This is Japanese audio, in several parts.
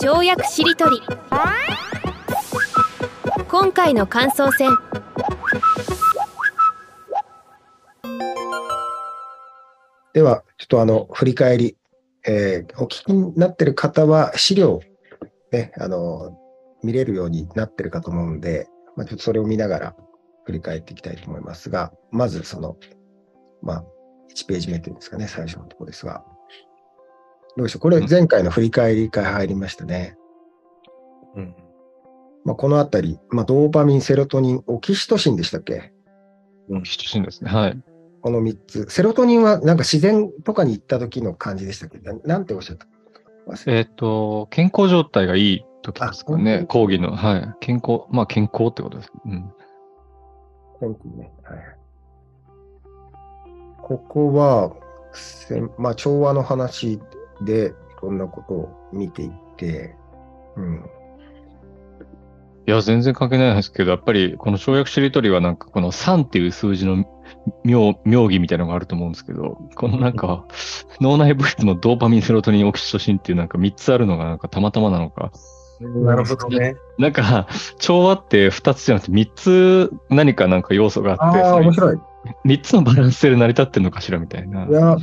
跳躍しりとり。今回の感想戦。では、ちょっとあの、振り返り、えーお聞きになってる方は資料、ね、あの、見れるようになってるかと思うんで、まあ、ちょっとそれを見ながら振り返っていきたいと思いますが、まずその、まあ、1ページ目というんですかね、最初のところですが、どうでしょうこれ前回の振り返りから入りましたね。うん。まあ、このあたり、まあ、ドーパミン、セロトニン、オキシトシンでしたっけ？等しいんですね。はい。この3つ。セロトニンはなんか自然とかに行った時の感じでしたっけ？ななんておっしゃった？えっ、と、健康状態がいい時ですかあね。講義の。はい。健康、まあ健康ってことです。うん。天気ね。はい。ここは、まあ、調和の話でいろんなことを見ていって、うん。いや、全然関係ないですけど、やっぱりこの跳躍しりとりはなんかこの3っていう数字の妙妙義みたいなのがあると思うんですけど、このなんか脳内物質のドーパミン、セロトニン、オキシトシンっていうなんか3つあるのがなんかたまたまなのか、なるほどね。なんか調和って2つじゃなくて3つ何かなんか要素があって、ああ、面白い。3つのバランスで成り立ってるのかしらみたいな。いや、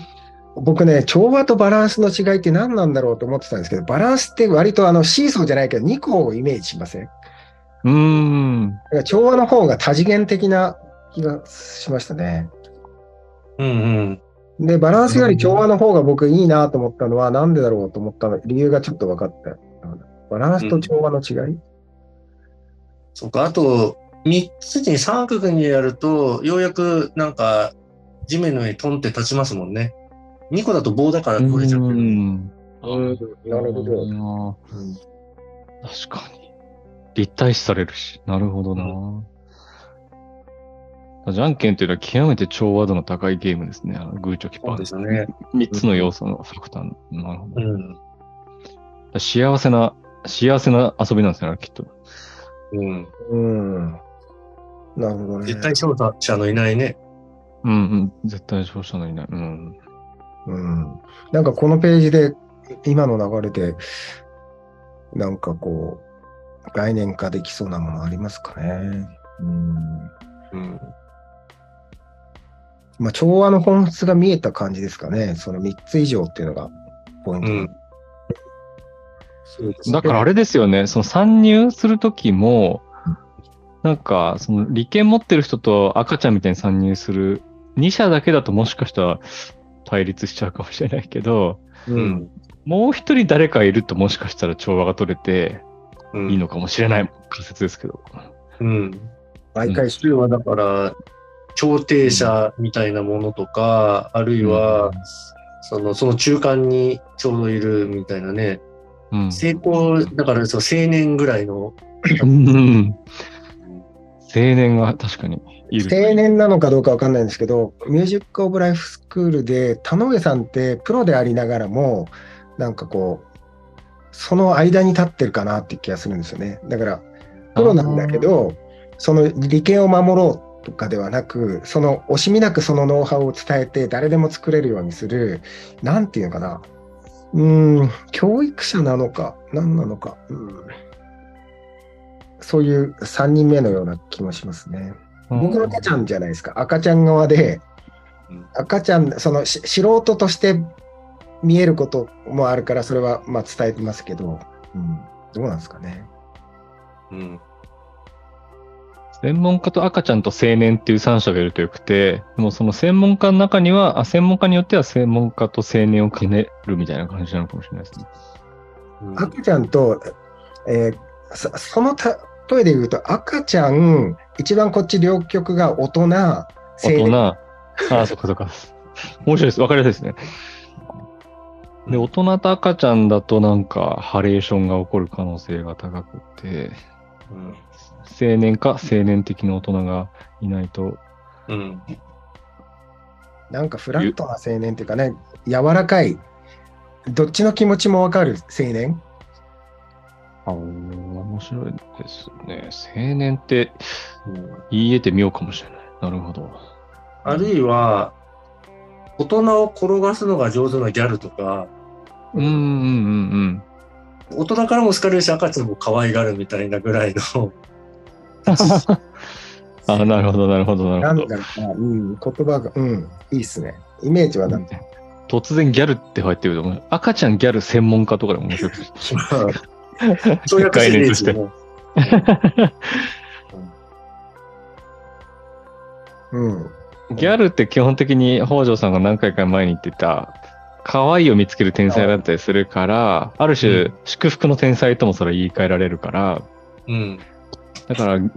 僕ね、調和とバランスの違いって何なんだろうと思ってたんですけど、バランスって割とあのシーソーじゃないけど2個をイメージしません？だうーん。から調和の方が多次元的な気がしましたね。うんうん。で、バランスより調和の方が僕いいなと思ったのは、なんでだろうと思ったの、理由がちょっと分かった。バランスと調和の違い、そっか、あと、三つに三角にやると、ようやくなんか、地面の上にトンって立ちますもんね。二個だと棒だから取れちゃってる。うんなるほど。確かに。立体視されるし。なるほどな。じゃんけんっていうのは極めて調和度の高いゲームですね。あのグーチョキパそうー。ですね。三つの要素のファクター。なるほど。うん。幸せな、幸せな遊びなんですよね、きっと。うん。うん。なるほどね。絶対勝者のいないね。うんうん。絶対勝者のいない。うん。うん。なんかこのページで、今の流れで、なんかこう、概念化できそうなものありますかね？うん。うん。まあ、調和の本質が見えた感じですかね？その3つ以上っていうのがポイント。うん。だからあれですよね、その参入するときも、なんか、その利権持ってる人と赤ちゃんみたいに参入する、2社だけだともしかしたら対立しちゃうかもしれないけど、ううん。もう一人誰かいるともしかしたら調和が取れてうん。いいのかもしれない仮説ですけど。うん。毎回それはだから、調停者みたいなものとか、あるいは、その、その中間にちょうどいるみたいなね、うん。成功、だからそう青年ぐらいの、うん青年が確かにいる。青年なのかどうかわかんないんですけど、ミュージック・オブ・ライフ・スクールで、田上さんってプロでありながらも、なんかこう、その間に立ってるかなって気がするんですよね。だから、プロなんだけど、その利権を守ろうとかではなく、その惜しみなくそのノウハウを伝えて、誰でも作れるようにする、なんていうのかな。うーん、教育者なのか、何なのか、うん、そういう3人目のような気もしますね。うん僕の赤ちゃんじゃないですか。赤ちゃん側でうん、赤ちゃん、そのし素人として見えることもあるから、それはまあ伝えてますけど、うん、どうなんですかね。うん。専門家と赤ちゃんと青年っていう三者がいるとよくて、でもその専門家の中には、あ専門家によっては専門家と青年を兼ねるみたいな感じなのかもしれないですね。赤ちゃんと、えーそその例えで言うと、赤ちゃん、一番こっち両極が大人、青大年人、ああ、そっかそっか。面白いです。わかりやすいですね。で、大人と赤ちゃんだとなんか、ハレーションが起こる可能性が高くて、うん。青年か青年的な大人がいないと、うん。なんかフラットな青年っていうかね、柔らかい、どっちの気持ちもわかる青年？あ面白いですね。青年ってうん言い得てみようかもしれない。なるほど。あるいは、大人を転がすのが上手なギャルとか、うんうんうん大人からも好かれるし、赤ちゃんも可愛がるみたいなぐらいの。あ、なるほど、なるほど、なるほど。なんだろうん、言葉が、うん、いいっすね。イメージはなんか、突然ギャルって入ってると、赤ちゃんギャル専門家とかでも面白い う概念としてね。うん。ギャルって基本的に北条さんが何回か前に言ってた、可愛いを見つける天才だったりするから、あるう種ん、祝福の天才ともそれは言い換えられるから、うん。だから、も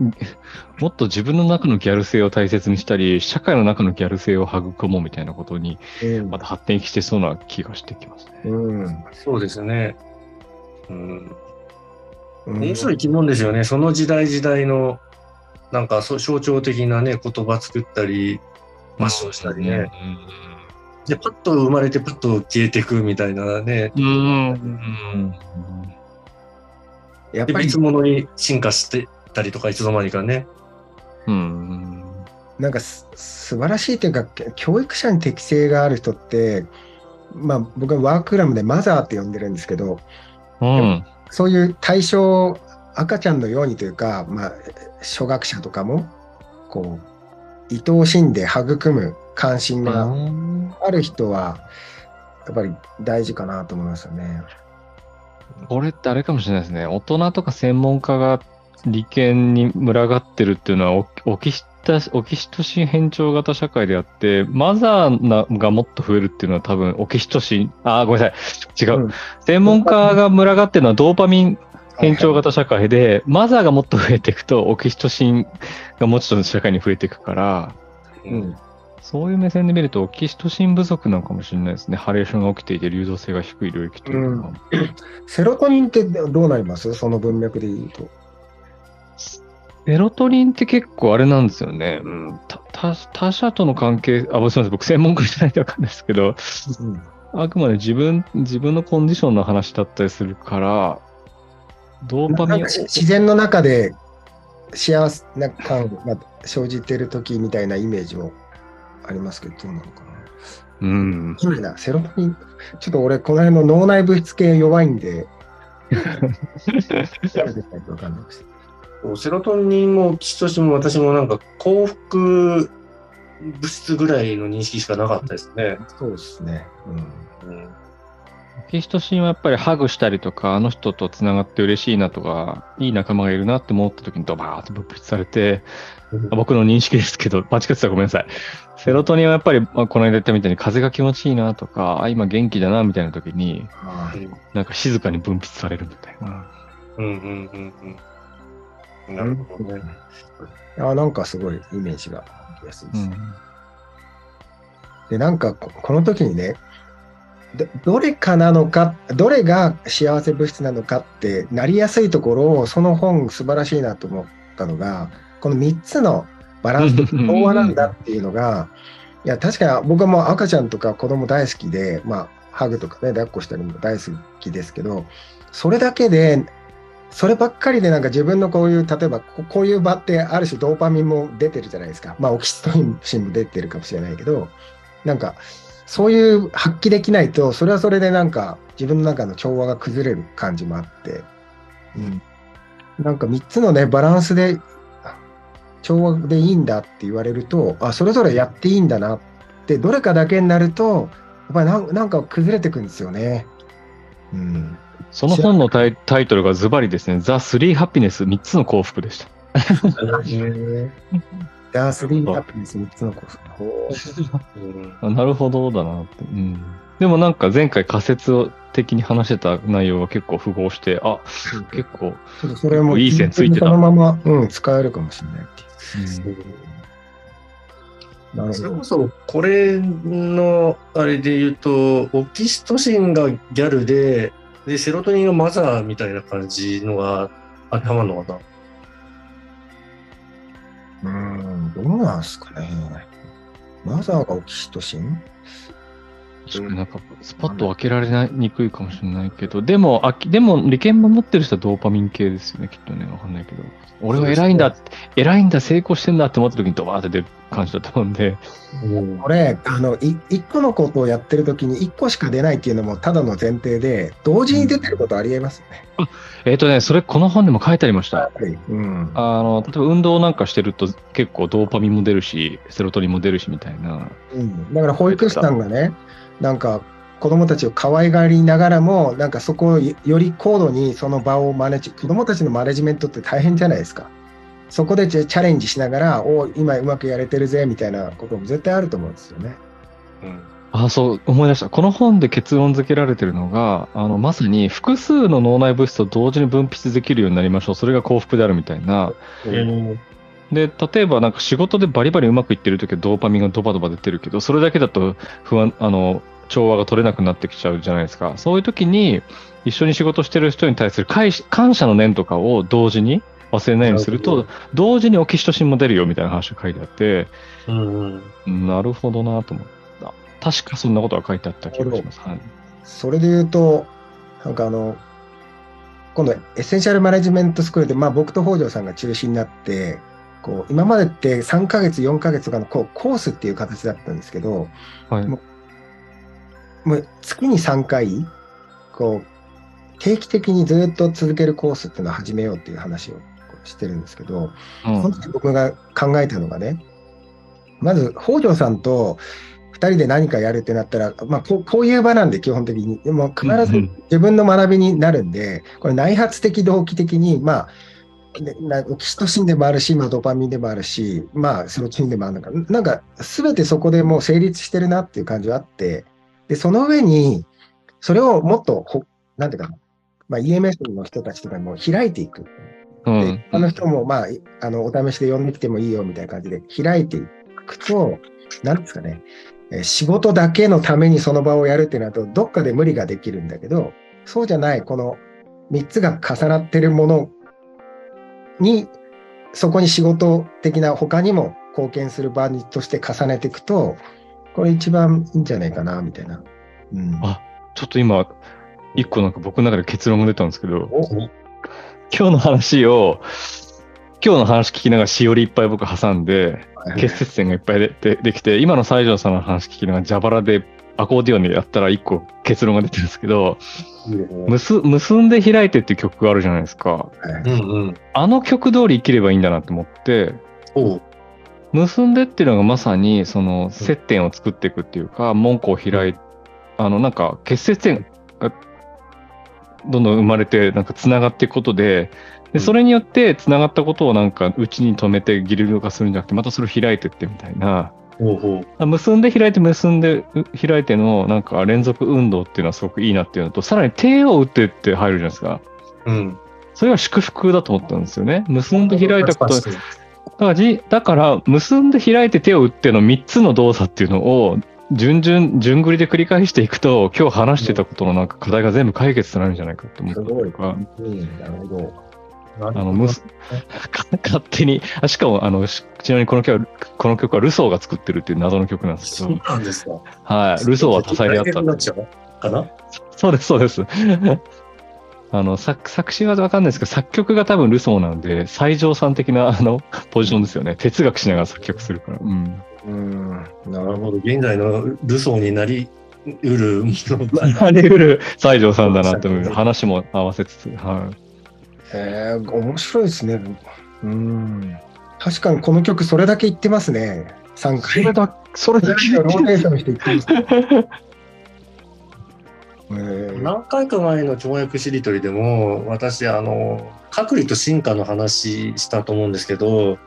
っと自分の中のギャル性を大切にしたり、社会の中のギャル性を育もうみたいなことに、うんまた発展してそうな気がしてきますね。うん。そうですね。うん。うん面白い生き物ですよね。その時代時代の、なんかそう象徴的なね、言葉作ったり、ファッションしたりね。で、パッと生まれてパッと消えていくみたいなね。うん。うん。で、やっぱり別物に進化してたりとか、いつの間にかね。うん。なんかす素晴らしいというか、教育者に適性がある人って、まあ僕はワークグラムでマザーって呼んでるんですけど、うん。そういう対象、赤ちゃんのようにというか、まあ、初学者とかも、こう、愛おしんで育む関心がある人は、やっぱり大事かなと思いますよね。これってあれかもしれないですね。大人とか専門家が利権に群がってるっていうのは、オキシタオキシトシン変調型社会であって、マザーながもっと増えるっていうのは多分、オキシトシン、あー、ごめんなさい。違う。うん専門家が群がってるのはドーパミン変調型社会で、マザーがもっと増えていくと、オキシトシンがもうちょっと社会に増えていくから、うん。そういう目線で見ると、オキシトシン不足なのかもしれないですね。ハレーションが起きていて、流動性が低い領域というのは。セロトニンってどうなります？その文脈で言うと。セロトニンって結構あれなんですよね。うん、た他他者との関係、あ、すみません、僕専門家じゃないんでわかんないですけど、あくまで自分、自分のコンディションの話だったりするから、ドーパミン自然の中で幸せな感が生じてる時みたいなイメージもありますけど、どうなのかな。うん。いいな、セロトニン、ちょっと俺、この辺の脳内物質系弱いんで、調べてないとわかんないです。そうセロトニンもオキシトシンも私もなんか幸福物質ぐらいの認識しかなかったですね。そうですね。うんオキシトシンはやっぱりハグしたりとか、あの人と繋がって嬉しいなとか、いい仲間がいるなって思った時にドバーッと分泌されて、僕の認識ですけど、間違ってたらごめんなさい。セロトニンはやっぱり、まあ、この間言ったみたいに風が気持ちいいなとか、あ、今元気だなみたいな時に、あなんか静かに分泌されるみたいな。うんうんうんうん。なるほどね。あなんかすごいイメージがいです。うん。で、なんかここの時にね、どどれかなのか、どれが幸せ物質なのかってなりやすいところを、その本素晴らしいなと思ったのが、この3つのバランスと調和なんだっていうのが、いや、確かに僕はもう赤ちゃんとか子供大好きで、まあ、ハグとかね、抱っこしたりも大好きですけど、それだけで、そればっかりでなんか自分のこういう、例えばこういう場ってある種ドーパミンも出てるじゃないですか。まあオキシトシンも出てるかもしれないけど、なんかそういう発揮できないと、それはそれでなんか自分の中の調和が崩れる感じもあって、うん、なんか3つのね、バランスで調和でいいんだって言われると、あ、それぞれやっていいんだなって、どれかだけになると、やっぱりなんか崩れてくんですよね。うん。その本のタイタイトルがズバリですね、ザ・スリー・ハピネス3つの幸福でした。ダースリーハピネス3つのコース。ほうんあなるほどだなって。うん。でもなんか前回仮説を的に話してた内容が結構符合して、あ、う結構、それもいい線ついてたそのまま、うん、使えるかもしれないっていう。なるほど。それこそ、これの、あれで言うと、オキシトシンがギャルで、で、セロトニンがマザーみたいな感じのが当てはまるのかな？うん、どうなんすかね。マザーがオキシトシンなんか、スパッと分けられないにくいかもしれないけど、でも、あきでも、利権守ってる人はドーパミン系ですよね、きっとね。わかんないけど。俺は偉いんだ、偉いんだ、成功してんだって思った時にドバーって出る感じだと思うんで、うんこれ、あの、い一個のことをやってるときに一個しか出ないっていうのもただの前提で、同時に出てることありえますよね。えっ、とね、それこの本でも書いてありました。はい。うん。あの、例えば運動なんかしてると結構ドーパミンも出るし、セロトニンも出るしみたいな。うん、だから保育士さんがね、なんか子供たちを可愛がりながらも、なんかそこをよより高度にその場をマネジ、子供たちのマネジメントって大変じゃないですか。そこでチャチャレンジしながら、お今うまくやれてるぜみたいなことも絶対あると思うんですよね。うんあ、そう、思い出した。この本で結論付けられてるのが、あの、まさに複数の脳内物質を同時に分泌できるようになりましょう。それが幸福であるみたいな。うんで、例えばなんか仕事でバリバリうまくいってる時はドーパミンがドバドバ出てるけど、それだけだと不安、あの、調和が取れなくなってきちゃうじゃないですか。そういう時に、一緒に仕事してる人に対する感謝の念とかを同時に忘れないようにするなと、同時にオキシトシンも出るよみたいな話が書いてあって、うんうんなるほどなと思った。確かそんなことが書いてあった気がします。はい。それで言うと、なんかあの、今度エッセンシャルマネジメントスクールで、まあ僕と北条さんが中心になって、こう今までって3ヶ月、4ヶ月とかのこうコースっていう形だったんですけど、はい。ももう月に3回、こう、定期的にずっと続けるコースっていうのを始めようっていう話をしてるんですけど、うん。その時僕が考えたのがね、まず北条さんと2人で何かやるってなったら、まあ、こうこういう場なんで基本的に、でも必ずうん。自分の学びになるんで、これ内発的動機的に、まあ、オキシトシンでもあるし、まあ、ドパミンでもあるし、まあ、セロトニンでもあるのか、なんか、すべてそこでもう成立してるなっていう感じはあって、で、その上に、それをもっとほ、なんていうかな、まあ、EMS の人たちとかにも開いていく。でうん、他の人も、まあ、いあの、お試しで呼んできてもいいよみたいな感じで開いていくと、なんですかね、えー仕事だけのためにその場をやるっていうのはと、どっかで無理ができるんだけど、そうじゃない、この3つが重なってるものに、そこに仕事的な他にも貢献する場にとして重ねていくと、これ一番いいんじゃないかな、みたいな。うん。あちょっと今、一個なんか僕の中で結論が出たんですけど、お今日の話を、今日の話聞きながらしおりいっぱい僕挟んで、結節点がいっぱいででできて、今の西条さんの話聞きながら蛇腹でアコーディオンでやったら一個結論が出てるんですけど、結結んで開いてっていう曲があるじゃないですか。はいうんうんあの曲通り生きればいいんだなって思って、結んでっていうのがまさにその接点を作っていくっていうか、門戸を開いあのなんか結節点がどんどん生まれてなんかつながっていくことででそれによってつながったことをなんか内に止めてギルド化するんじゃなくてまたそれを開いてってみたいな。結んで開いて結んでう開いてのなんか連続運動っていうのはすごくいいなっていうのとさらに手を打ってって入るじゃないですか。うん。それは祝福だと思ったんですよね。結んで開いたことだからじ、だから、結んで開いて手を打っての3つの動作っていうのを、順々、順繰りで繰り返していくと、今日話してたことのなんか課題が全部解決となるんじゃないかって思ったとか。あの、むす、勝手に、あしかも、あの、しちなみにこの曲は、この曲はルソーが作ってるっていう謎の曲なんですけそうど、なんですか。はい、ルソーは多彩であったかな？そうです、そうです。あの、作、作詞はわかんないですけど、作曲が多分ルソーなんで、最上さん的な、あの、ポジションですよね。哲学しながら作曲するから。うん。うん、ななるほど。現在のルソーになりうるものあ り得る西条さんだなって思う 話も合わせつつ、はい。えー、面白いですね。うん。確かにこの曲、それだけ言ってますね。3回。それだ、それだけローテーションして言ってます。何回か前の跳躍しりとりでも私あの隔離と進化の話したと思うんですけど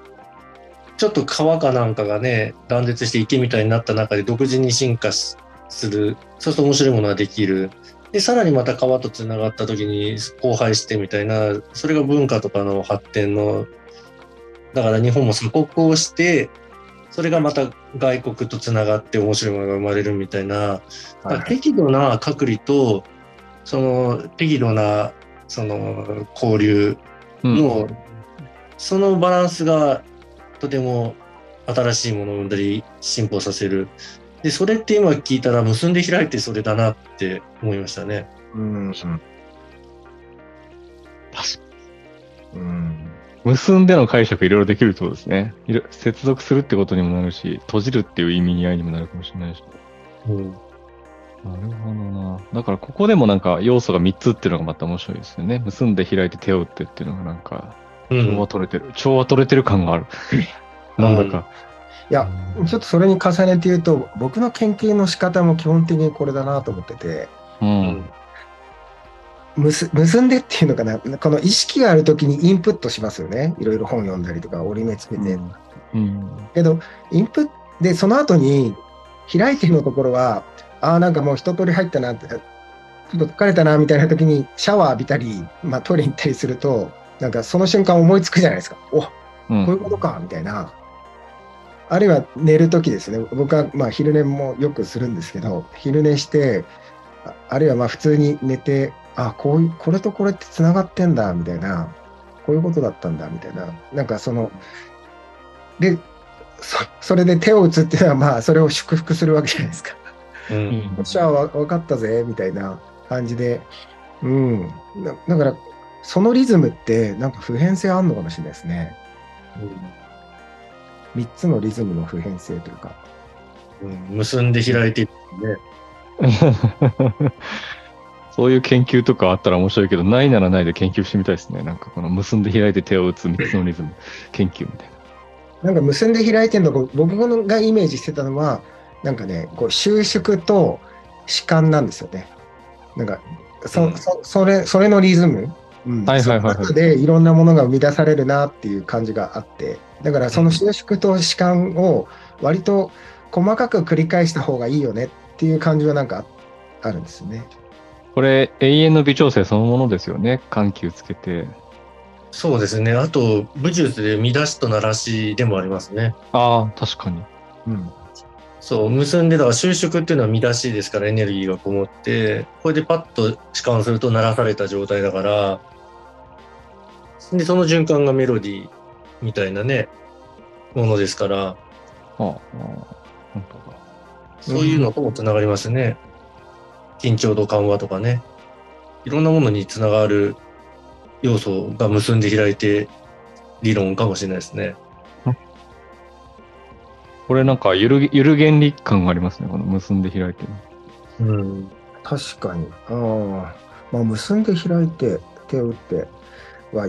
ちょっと川かなんかがね断絶して池みたいになった中で独自に進化するそうすると面白いものができる。でさらにまた川とつながった時に荒廃してみたいなそれが文化とかの発展のだから日本も鎖国をしてそれがまた外国とつながって面白いものが生まれるみたいなはい適度な隔離とその適度なその交流うんの、そのバランスがとても新しいものを生んだり進歩させるでそれって今聞いたら結んで開いてそれだなって思いましたね。うん。確かうん。結んでの解釈いろいろできるってことですね。接続するってことにもなるし、閉じるっていう意味合いにもなるかもしれないし。うん。なるほどな。だからここでもなんか要素が3つっていうのがまた面白いですよね。結んで開いて手を打ってっていうのがなんか、調和取れてる。調和取れてる感がある。なんだか。いや、ちょっとそれに重ねて言うと、僕の研究の仕方も基本的にこれだなと思ってて、う。ん。結結んでっていうのかな、この意識があるときにインプットしますよね。いろいろ本読んだりとか、折り目つけて。うん。けど、インプットで、その後に開いてのところは、ああ、なんかもう一通り入ったなって、ちょっと疲れたなみたいな時にシャワー浴びたり、まあ、トイレ行ったりすると、なんかその瞬間思いつくじゃないですか。おこうんういうことかみたいな。あるいは寝る時ですね。僕はまあ昼寝もよくするんですけど、昼寝して、ああるいはまあ普通に寝て、あこういう、これとこれってつながってんだみたいな、こういうことだったんだみたいな、なんかその、で、そそれで手を打つっていうのは、まあ、それを祝福するわけじゃないですか。う。うんんよっしゃ、わ分かったぜ、みたいな感じで。うん。だだから、そのリズムって、なんか普遍性あるのかもしれないですね。3つのリズムの普遍性というか。うん結んで開いてね。そういう研究とかあったら面白いけど、ないならないで研究してみたいですね。なんかこの結んで開いて手を打つ3つのリズム研究みたいなんか結んで開いてるのが、僕がイメージしてたのは、なんかね、こう収縮と弛緩なんですよね。なんか、そ,、うんそそれそれのリズム、うんはいはいはいはいでいろんなものが生み出されるなっていう感じがあって、だからその収縮と弛緩を割と細かく繰り返した方がいいよねっていう感じはなんかああるんですよね。な。これ、永遠の微調整そのものですよね。緩急つけて。そうですね。あと、武術で見出しと鳴らしでもありますね。ああ、確かに。うんそう、結んで、だから収縮っていうのは見出しですからエネルギーがこもって、これでパッと弛緩すると鳴らされた状態だから、で、その循環がメロディーみたいなね、ものですから、ああ、本当だ。そういうのともつながりますね。緊張と緩和とかね。いろんなものにつながる要素が結んで開いて理論かもしれないですね。これなんかゆる、ゆる原理感がありますね。この結んで開いてる。うん。確かに。ああ。まあ、結んで開いて、手を打っては、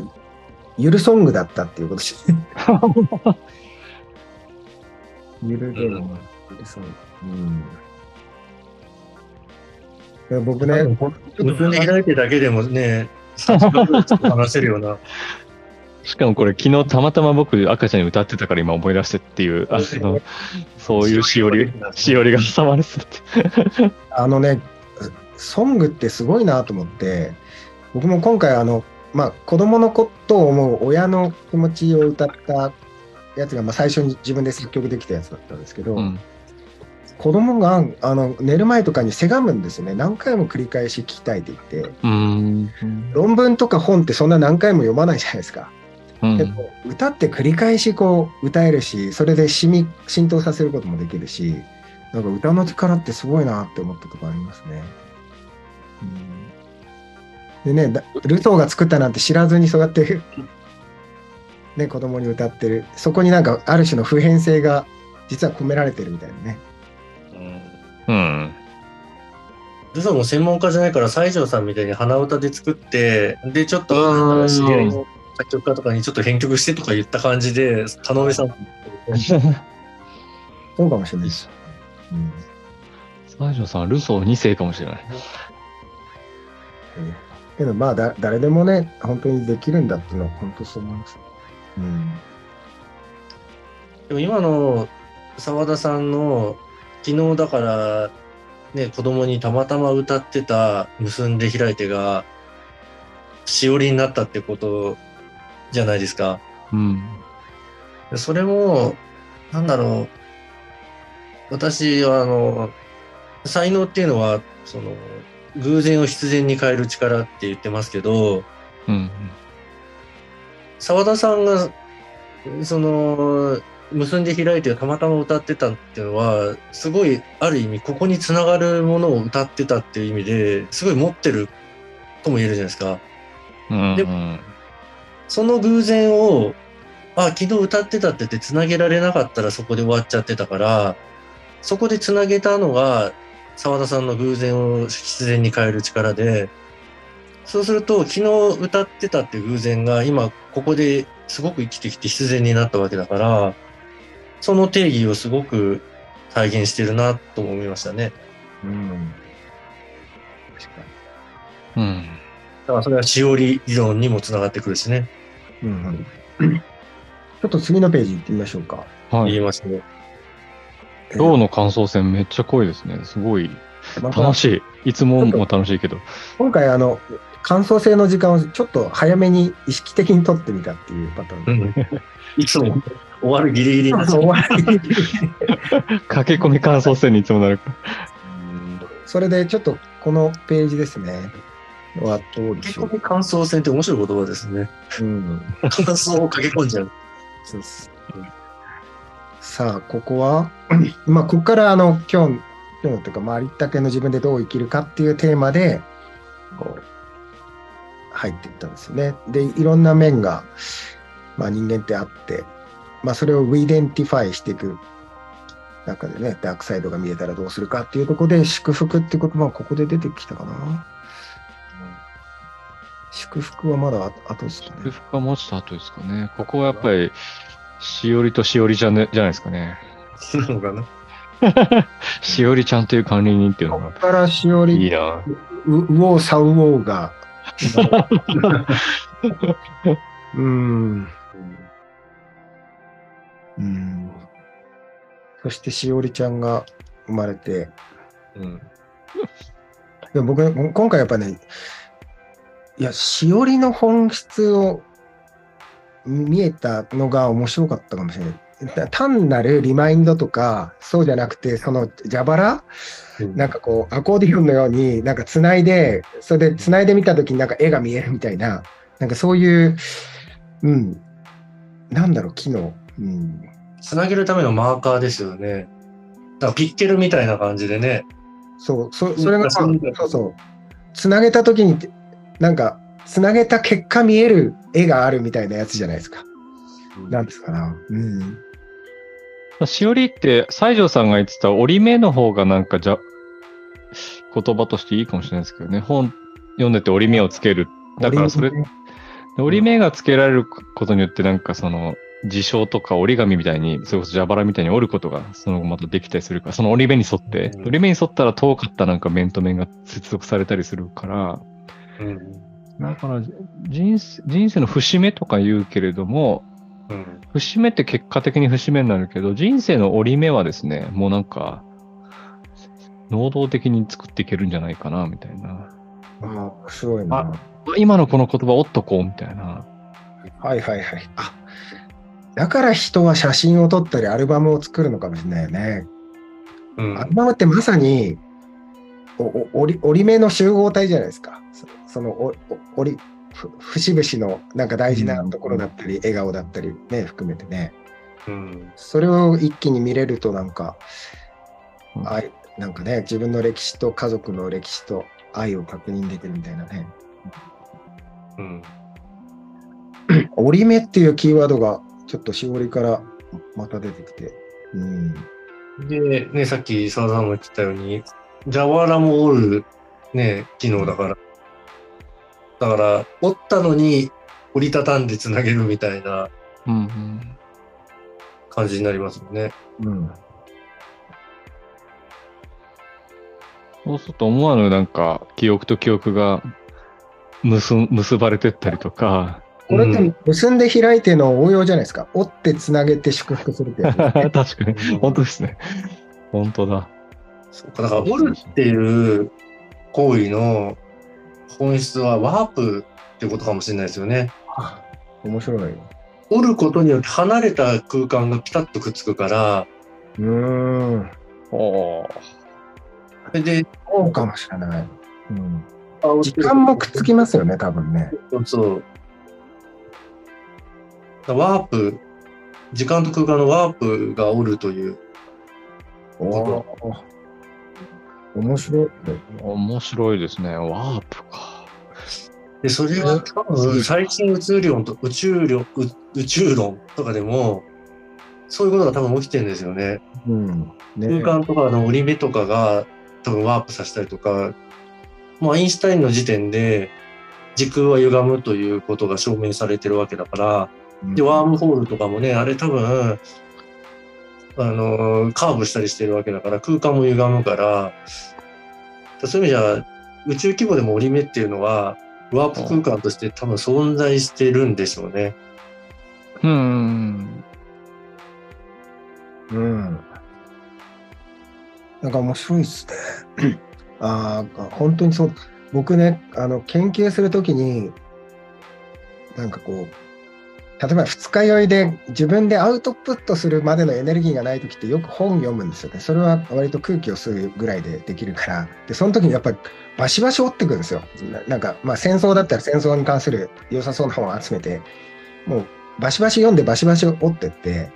ゆるソングだったっていうことですね。ゆるゲームのゆるソング。うん。僕ね、結んで開いてだけでもね、3時間ぐらいちょっと話せるような。しかもこれ昨日たまたま僕赤ちゃんに歌ってたから今思い出してっていう、あの、そういうしおり、しおりが挟まれてて。あのね、ソングってすごいなと思って、僕も今回あの、まあ、子供のことを思う親の気持ちを歌ったやつが、まあ、最初に自分で作曲できたやつだったんですけど、うん。子供があの寝る前とかにせがむんですよね。何回も繰り返し聞きたいって言って。論文とか本ってそんな何回も読まないじゃないですか。うん歌って繰り返しこう歌えるし、それで染み浸透させることもできるし、なんか歌の力ってすごいなって思ったところありますね。うん、でね、だルソーが作ったなんて知らずにそうやって、ね、子供に歌ってる。そこになんかある種の普遍性が実は込められてるみたいなね。うんうん。ルソーも専門家じゃないから西条さんみたいに鼻歌で作ってでちょっうとん知り合いの作曲家とかにちょっと編曲してとか言った感じで田上さんそうかもしれないです。うん西条さんはルソー2世かもしれない。けどまあだ誰でもね、本当にできるんだっていうのは本当そう思います。うんでも今の澤田さんの昨日だからね子供にたまたま歌ってた「結んで開いて」がしおりになったってことじゃないですか。うん。それも、なんだろう。私は、あの、才能っていうのは、その、偶然を必然に変える力って言ってますけど、うん。沢田さんが、その、結んで開いてたまたま歌ってたっていうのは、すごい、ある意味、ここにつながるものを歌ってたっていう意味で、すごい持ってるとも言えるじゃないですか。うん。でうんその偶然を、あ、昨日歌ってたって言って繋げられなかったらそこで終わっちゃってたから、そこで繋げたのが、沢田さんの偶然を必然に変える力で、そうすると、昨日歌ってたって偶然が今ここですごく生きてきて必然になったわけだから、その定義をすごく体現してるなと思いましたね。うん。確かうん。だからそれはしおり理論にもつながってくるしね。に。うんうん。ちょっと次のページ行ってみましょうか。はい。言いましたね。今日の感想戦めっちゃ濃いですね。すごい楽しい。いつもも楽しいけど。今回あの感想性の時間をちょっと早めに意識的に取ってみたっていうパターンですね。いつも終わるギリギリにな 駆け込み感想戦にいつもなるかそれでちょっとこのページですね。はどうでしょう駆け込み感想戦って面白い言葉ですね。うん。感想を駆け込んじゃう。そうです。さあ、ここは、まあ、ここからあの、今日、今日のというか、まあ、ありったけの自分でどう生きるかっていうテーマで、こう、入っていったんですよね。で、いろんな面が、まあ、人間ってあって、まあ、それをウィデンティファイしていく中でね、ダークサイドが見えたらどうするかっていうところで、祝福って言葉はここで出てきたかな。祝福はまだ後ですか祝ね。福はもうちょっと後ですかね。ここはやっぱり、しおりとしおりちゃんでじゃないですかね。なのかな？しおりちゃんという管理人っていうのがここからしおりいいな。う、うおうさうおうが。うーん。うん。そしてしおりちゃんが生まれて、うん。でも僕、今回やっぱね、いや、しおりの本質を見えたのが面白かったかもしれない。だ単なるリマインドとか、そうじゃなくて、その蛇腹？なんかこう、アコーディオンのように、なんか繋いで、それで繋いでみたときになんか絵が見えるみたいな、なんかそういう、うん、なんだろう、機能。うん、つなげるためのマーカーですよね。だからピッケルみたいな感じでね。そう、そそれが、そうそうそう、繋げたときに、なんか、繋げた結果見える絵があるみたいなやつじゃないですか。なんですかな。うん。しおりって、西条さんが言ってた折り目の方がなんかじゃ、言葉としていいかもしれないですけどね。本読んでて折り目をつける。だからそれ、折りで折り目がつけられることによってなんかその、事象とか折り紙みたいに、それこそ蛇腹みたいに折ることがその後またできたりするから、その折り目に沿って、うん折り目に沿ったら遠かったなんか面と面が接続されたりするから、うん。だから人生人生の節目とか言うけれども、うん。節目って結果的に節目になるけど、人生の折り目はですね、もうなんか、能動的に作っていけるんじゃないかな、みたいな。ああ、面白いな。あ今のこの言葉折っとこう、みたいな。はいはいはい。あだから人は写真を撮ったりアルバムを作るのかもしれないよね。うんアルバムってまさにおお折り折り目の集合体じゃないですか。そその折りふ節々のなんか大事なところだったり、笑顔だったりね、含めてね。うん。それを一気に見れるとなんか、うん愛なんかね、自分の歴史と家族の歴史と愛を確認できるみたいなね。うん。折り目っていうキーワードがちょっとしおりからまた出てきて。うん。で、ね、さっき澤田さんも言ってたように、蛇腹も折る、ね、機能だから。だから、折ったのに折りたたんでつなげるみたいなうんうん。感じになりますよね。うん。そうすると思わぬなんか、記憶と記憶が結結ばれてったりとか、これっうんて結んで開いての応用じゃないですか。折ってつなげて祝福するってね 確かに、本当ですね。本当だ。そうか、だから折るっていう行為の本質はワープってことかもしれないですよね。あ面白いよ。折ることによって離れた空間がピタッとくっつくから、うーん。おそれで、そうかもしれない。うん。時間もくっつきますよね、多分ね。そうそう。ワープ、時間と空間のワープが折るという。おお。面白い。面白いですね。ワープか。で、それは多分最近宇宙論と宇宙論、宇宇宙論とかでも、そういうことが多分起きてるんですよね。うん。ね空間とかの折り目とかが多分ワープさせたりとか、もうアインシュタインの時点で時空は歪むということが証明されてるわけだから、で、ワームホールとかもね、あれ多分、あの、カーブしたりしてるわけだから、空間も歪むから、そういう意味じゃ、宇宙規模でも折り目っていうのは、ワープ空間として多分存在してるんでしょうね。うん。うん。なんか面白いっすね。ああ、本当にそう。僕ね、あの、研究するときに、なんかこう、例えば二日酔いで自分でアウトプットするまでのエネルギーがないときってよく本読むんですよね。それは割と空気を吸うぐらいでできるから。で、その時にやっぱりバシバシ折ってくるんですよ。ななんか、まあ戦争だったら戦争に関する良さそうな本を集めて、もうバシバシ読んでバシバシ折ってって、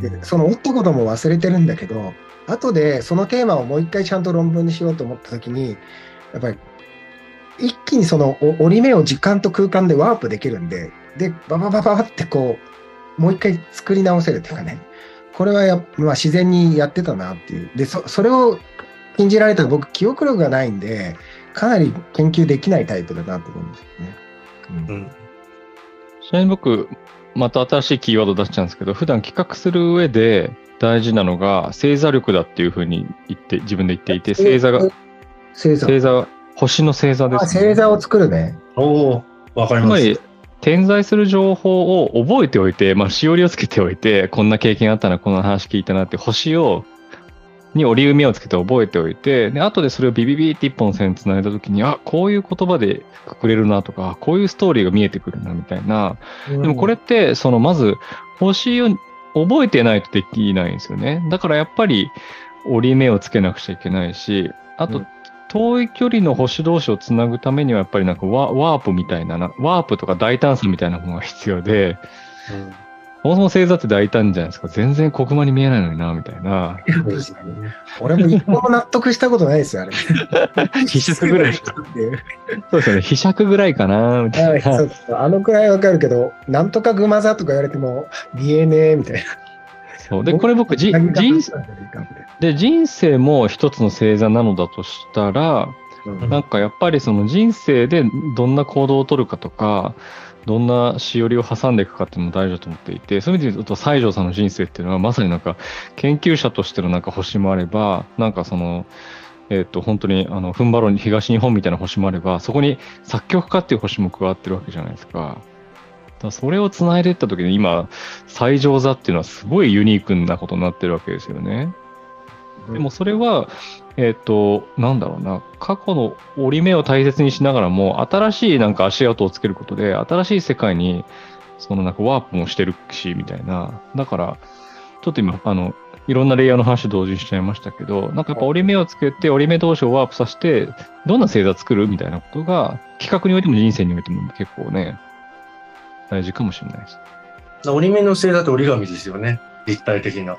でその折ったことも忘れてるんだけど後でそのテーマをもう一回ちゃんと論文にしようと思った時にやっぱり一気にそのお折り目を時間と空間でワープできるんででバババババってこうもう一回作り直せるっていうかねこれはや、まあ、自然にやってたなっていうでそそれを禁じられたら僕記憶力がないんでかなり研究できないタイプだなと思うんですよね。うんうん。ちなみに僕、また新しいキーワード出しちゃうんですけど、普段企画する上で大事なのが星座力だっていうふうに言って、自分で言っていて、星座が、星座星座、星の星座であす、ね。星座を作るね。おおわかります。つまり、点在する情報を覚えておいて、まあ、しおりをつけておいて、こんな経験あったな、こんな話聞いたなって、星を、に折り目をつけて覚えておいて、で、後でそれをビビビって一本線繋いだときに、あ、こういう言葉でくくれるなとか、こういうストーリーが見えてくるな、みたいな。でもこれって、その、まず、星を覚えてないとできないんですよね。だからやっぱり、折り目をつけなくちゃいけないし、あとうん、遠い距離の星同士をつなぐためには、やっぱりなんかワワープみたいなな、ワープとか大胆さみたいなものが必要で、うんそもそも星座って大胆じゃないですか。全然黒板に見えないのにな、みたいな。俺も一個も納得したことないですよ、あれ。必死ぐらい。そうですよね。被釈ぐらいかな、みたいな。あそうそうあのくらいわかるけど、なんとかグマ座とか言われても、見えねえみたいな。そうで、これ僕、じ人どで人生も一つの星座なのだとしたら、ななんかやっぱりその人生でどんな行動を取るかとか、どんなしおりを挟んでいくかっていうのも大事だと思っていて、そういう意味で言うと西条さんの人生っていうのはまさになんか研究者としてのなんか星もあれば、なんかその、えっ、と、本当にあの、踏ん張ろうに東日本みたいな星もあれば、そこに作曲家っていう星も加わってるわけじゃないですか。だそれを繋いでいった時に今、西条座っていうのはすごいユニークなことになってるわけですよね。でもそれは、えっ、と、なんだろうな、過去の折り目を大切にしながらも、新しいなんか足跡をつけることで、新しい世界に、そのなんかワープもしてるし、みたいな。だから、ちょっと今、あの、いろんなレイヤーの話同時にしちゃいましたけど、なんかやっぱ折り目をつけて、折り目同士をワープさせて、どんな星座作るみたいなことが、企画においても人生においても結構ね、大事かもしれないです。折り目の星座って折り紙ですよね。立体的な。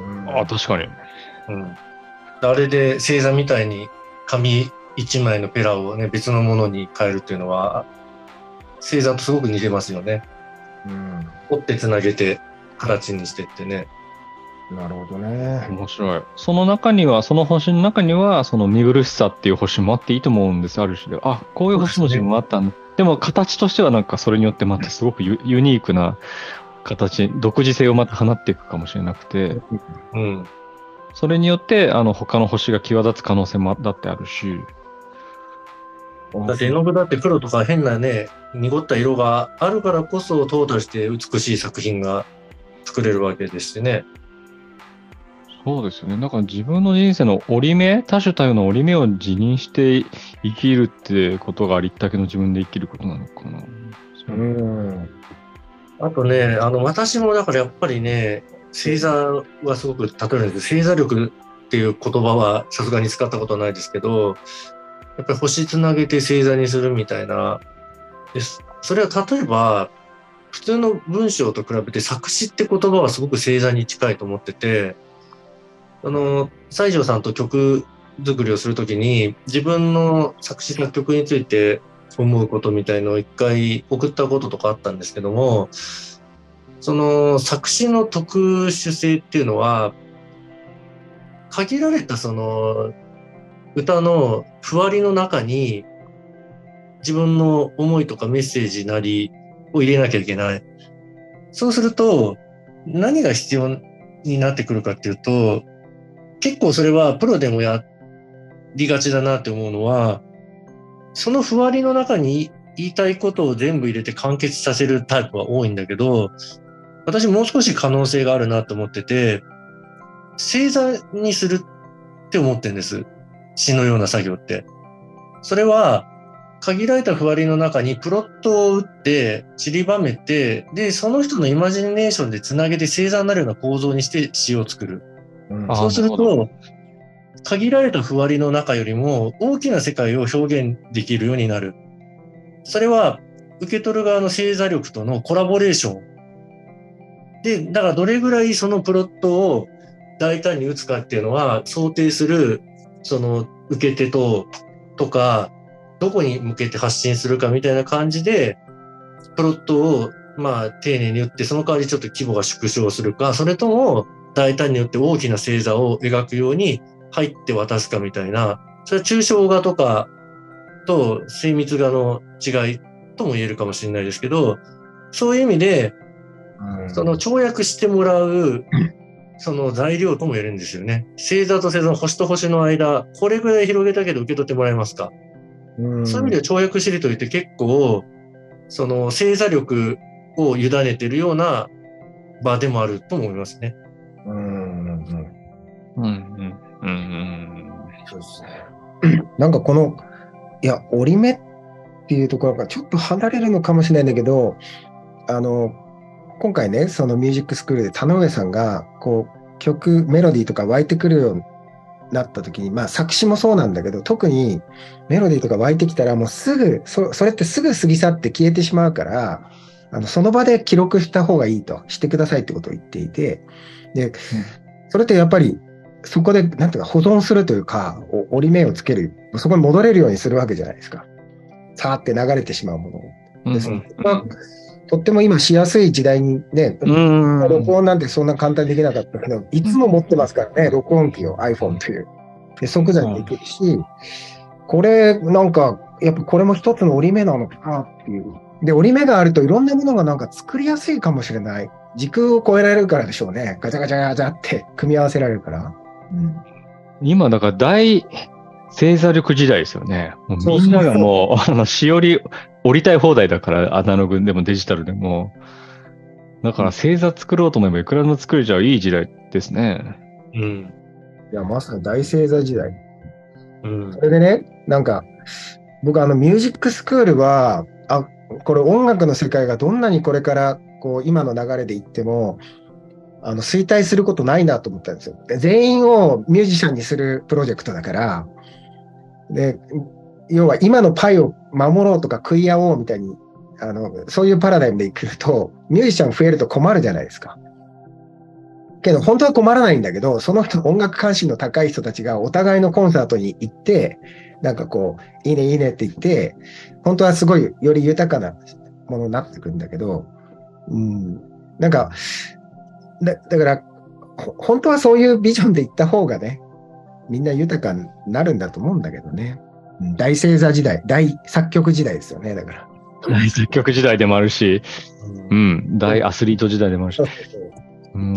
うんあ、確かに。うん。あれで星座みたいに紙一枚のペラをね、別のものに変えるっていうのは、星座とすごく似てますよね。うん折ってつなげて形にしてってね。なるほどね。面白い。その中には、その星の中には、その見苦しさっていう星もあっていいと思うんです、ある種で。あ、こういう星も自分もあったんだ。でも形としてはなんかそれによってまたすごくユユニークな形、独自性をまた放っていくかもしれなくて、うん。それによって、あの、他の星が際立つ可能性もだってあるし、だって絵の具だって黒とか変なね、濁った色があるからこそトータルして美しい作品が作れるわけですしね。そうですよね。だから自分の人生の折り目、多種多様な折り目を辞任して生きるってことがありったけの自分で生きることなのかな。うん。あとね、あの、私もだからやっぱりね、星座はすごく例えるんです、星座力っていう言葉はさすがに使ったことはないですけど、やっぱり星つなげて星座にするみたいな。ですそれは例えば、普通の文章と比べて作詞って言葉はすごく星座に近いと思ってて、あの、西条さんと曲作りをするときに、自分の作詞作曲について思うことみたいのを一回送ったこととかあったんですけども、その作詞の特殊性っていうのは、限られたその歌のふわりの中に自分の思いとかメッセージなりを入れなきゃいけない。そうすると何が必要になってくるかっていうと、結構それはプロでもやりがちだなって思うのは、そのふわりの中に言いたいことを全部入れて完結させるタイプは多いんだけど、私もう少し可能性があるなと思ってて、星座にするって思ってんです。詩のような作業って。それは、限られたふわりの中にプロットを打って散りばめて、で、その人のイマジネーションでつなげて星座になるような構造にして詩を作る。うん、そうすると、限られたふわりの中よりも大きな世界を表現できるようになる。それは受け取る側の星座力とのコラボレーション。で、だからどれぐらいそのプロットを大胆に打つかっていうのは想定するその受け手と、とか、どこに向けて発信するかみたいな感じで、プロットをまあ丁寧に打って、その代わりちょっと規模が縮小するか、それとも大胆によって大きな星座を描くように入って渡すかみたいな、それは抽象画とかと精密画の違いとも言えるかもしれないですけど、そういう意味で、その跳躍してもらう、その材料とも言えるんですよね。星座と星座の星と星の間、これぐらい広げたけど受け取ってもらえますか。うん、そういう意味では跳躍しりとりって結構、その星座力を委ねてるような場でもあると思いますね。うん。うん。うん。うん。そうですね。なんかこの、いや、折り目っていうところがちょっと離れるのかもしれないんだけど、あの、今回ね、そのミュージックスクールで田上さんが、こう、曲、メロディーとか湧いてくるようになった時に、まあ作詞もそうなんだけど、特にメロディーとか湧いてきたらもうすぐ、そそれってすぐ過ぎ去って消えてしまうから、あのその場で記録した方がいいと、してくださいってことを言っていて、で、うん、それってやっぱりそこで、なんていうか、保存するというか、折り目をつける、そこに戻れるようにするわけじゃないですか。さーって流れてしまうものを。です、ね、うん、とっても今しやすい時代にね、録音なんてそんな簡単にできなかったけど、いつも持ってますからね、録音機を iPhone という。で即座にできるし、これ、なんか、やっぱこれも一つの折り目なのかなっていう。で、折り目があるといろんなものがなんか作りやすいかもしれない。時空を超えられるからでしょうね。ガチャガチャガチャって組み合わせられるから。うん、今、だから大星座力時代ですよね。もうみんながもう、あの、しおり折りたい放題だから、アナログでもデジタルでも。だから星座作ろうと思えばいくらでも作れちゃういい時代ですね。うん。いや、まさに大星座時代。うん。それでね、なんか、僕あのミュージックスクールは、あ、これ音楽の世界がどんなにこれからこう今の流れでいっても、あの衰退することないなと思ったんですよ。全員をミュージシャンにするプロジェクトだから、で、要は今のパイを守ろうとか食い合おうみたいに、あの、そういうパラダイムでいくと、ミュージシャン増えると困るじゃないですか。けど、本当は困らないんだけど、その人、音楽関心の高い人たちがお互いのコンサートに行って、なんかこう、いいねいいねって言って、本当はすごいより豊かなものになってくんだけど、うん、なんか、だだから、本当はそういうビジョンで行った方がね、みんな豊かになるんだと思うんだけどね。大星座時代、大作曲時代ですよね、だから。大作曲時代でもあるし、うん、大アスリート時代でもあるし。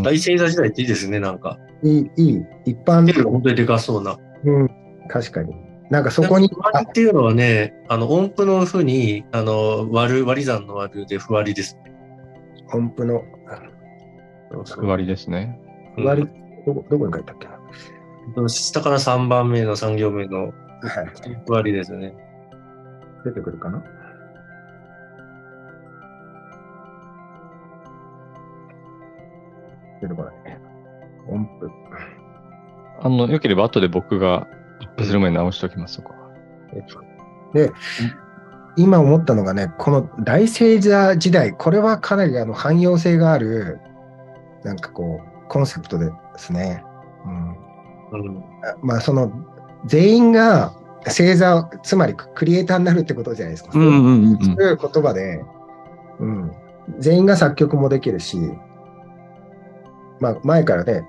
大星座時代っていいですね、なんか。いい、いい、一般的。本当にでかそうな。うん、確かに。なんかそこに。ふわりっていうのはね、あの音符の符に、あの割る、割り算の割るでふわりですね。音符の。ふわりですね。ふわり、どこ、どこに書いたっけ下から3番目の3行目のふわりですね。出てくるかな？出てこないね。音符。あの、よければ後で僕がアップする前に直しておきます、そこで、今思ったのがね、この大星座時代、これはかなりあの汎用性がある、なんかこう、コンセプトですね。うん。うん、まあ、その、全員が星座、つまりクリエイターになるってことじゃないですか。うんうんうんうん。そういう言葉で、うん、全員が作曲もできるし、まあ、前からね、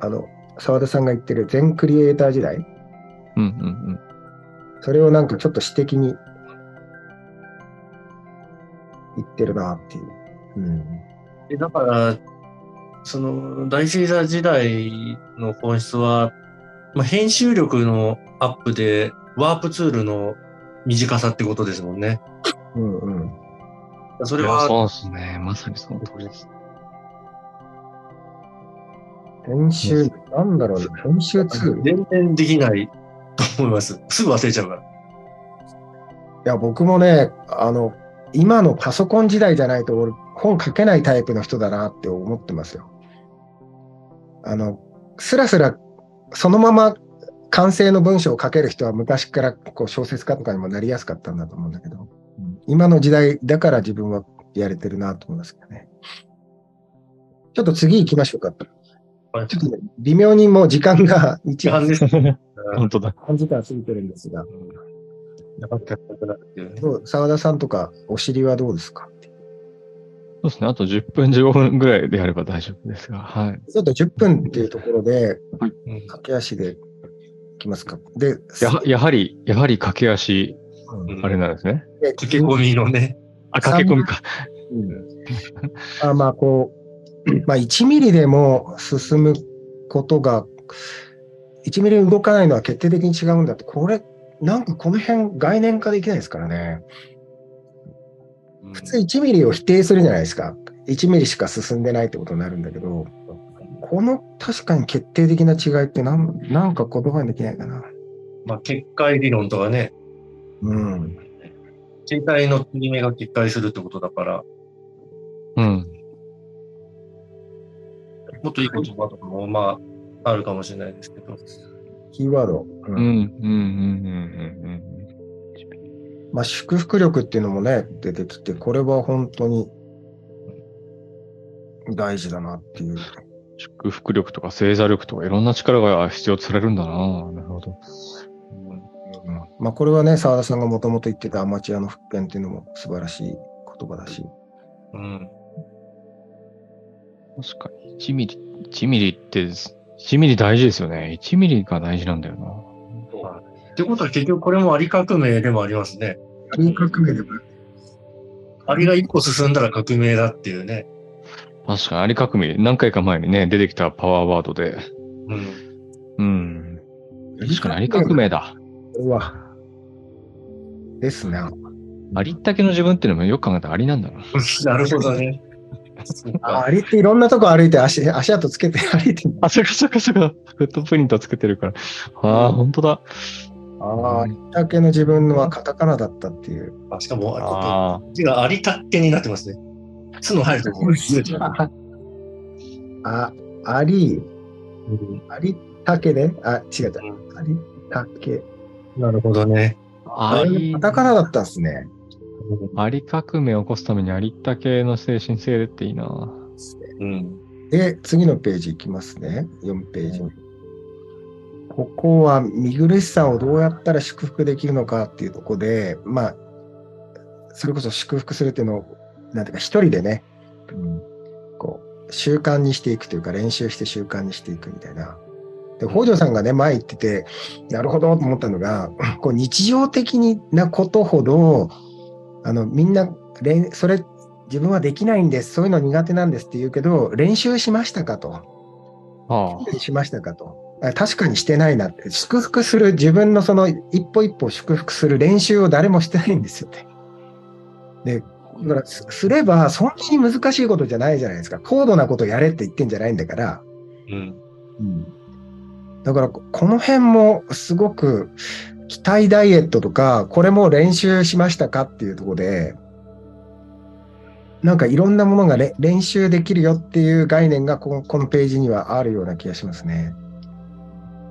あの、澤田さんが言ってる全クリエイター時代、うんうんそれをなんかちょっと詩的に言ってるなっていう。うん。でだから、その、大星座時代の本質は、まあ、編集力のアップで、ワープツールの短さってことですもんね。うんうん。それは、そうですね。まさにその通りです。編集、なんだろうね、編集ツール？い全然できない と思います。すぐ忘れちゃうから。や、僕もね、あの、今のパソコン時代じゃないと俺、本書けないタイプの人だなって思ってますよ。あの、スラスラ、そのまま完成の文章を書ける人は昔からこう小説家とかにもなりやすかったんだと思うんだけど、今の時代だから自分はやれてるなと思いますけどね。ちょっと次行きましょうか。はいちょっとね、微妙にもう時間が 一時間です。本当だ。3時間過ぎてるんですが、やばくなくなるっていうねどう澤田さんとかお尻はどうですか？そうですね。あと10分、15分ぐらいでやれば大丈夫ですが。はい。ちょっと10分っていうところで、うん駆け足でいきますか？で、やはやはり、やはり駆け足、うんあれなんですね。で駆け込みのね。あ、駆け込みか。うんあまあ、こう、まあ、1ミリでも進むことが、1ミリ動かないのは決定的に違うんだって、これ、なんかこの辺概念化できないですからね。普通1ミリを否定するじゃないですか。1ミリしか進んでないってことになるんだけど、この確かに決定的な違いってなんなんか言葉にできないかな。まあ、結界理論とかね、うん。携帯の継ぎ目が決壊するってことだから、うん。もっといい言葉とかも、まあ、あるかもしれないですけど。キーワード。ううん、うん、うん、うん、まあ、祝福力っていうのもね、出てきて、これは本当に大事だなっていう。祝福力とか星座力とかいろんな力が必要とされるんだな。なるほど。まあ、これはね、澤田さんがもともと言ってたアマチュアの復権っていうのも素晴らしい言葉だし。うん。確かに。1ミリ、1ミリって、1ミリ大事ですよね。1ミリが大事なんだよな。ってことは結局これもアリ革命でもありますね。アリ革命でもアリが一個進んだら革命だっていうね。確かに、アリ革命、何回か前にね、出てきたパワーワードで。うん。うん。確かに、アリ革命だ。これは。ですね。ありったけの自分っていうのもよく考えたらアリなんだな。なるほどね。あアリっていろんなとこ歩いて足、足跡つけて歩いてる。あ、そっかそっかそっか。フットプリントつけてるから。ああ、本当だ。ああ、アリだけの自分のはカタカナだったっていう。あしかも、あ字がアリタッケになってますね。つの入るところですね。あ、アリ、うんアリタケね？あ、違う違う。アリタケ。なるほどね。あ。アリカ、タカナだったんですね。アリ革命を起こすためにありったけの精神性でっていいな。うん。で、次のページいきますね。4ページ。ここは見苦しさをどうやったら祝福できるのかっていうところで、まあ、それこそ祝福するっていうのを、なんていうか、一人でね、うん、こう、習慣にしていくというか、練習して習慣にしていくみたいな。で、北条さんがね、前言ってて、なるほどと思ったのが、こう日常的なことほど、あの、みんな、練それ、自分はできないんです、そういうの苦手なんですって言うけど、練習しましたかと。あしましたかと。あ確かにしてないなって。祝福する、自分のその一歩一歩祝福する練習を誰もしてないんですよね。で、だからすすればそんなに難しいことじゃないじゃないですか。高度なことやれって言ってんじゃないんだから。うん。だからここの辺もすごく期待ダイエットとか、これも練習しましたかっていうところで、なんかいろんなものがれ練習できるよっていう概念がこのこのページにはあるような気がしますね。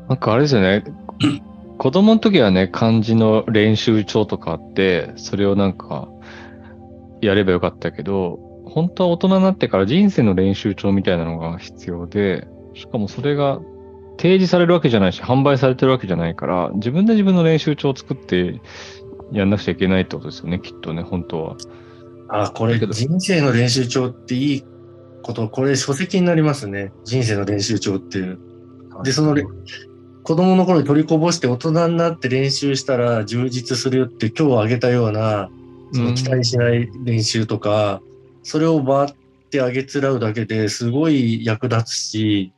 なんかあれですよね。子供の時はね、漢字の練習帳とかあって、それをなんか、やればよかったけど、本当は大人になってから人生の練習帳みたいなのが必要で、しかもそれが提示されるわけじゃないし、販売されてるわけじゃないから、自分で自分の練習帳を作ってやんなくちゃいけないってことですよね、きっとね、本当は。あ、これ、人生の練習帳っていいこと、これ書籍になりますね。人生の練習帳っていう。で、そのれ子供の頃に取りこぼして大人になって練習したら充実するよって今日挙げたような、その期待しない練習とか、それをバーってあげつらうだけですごい役立つし、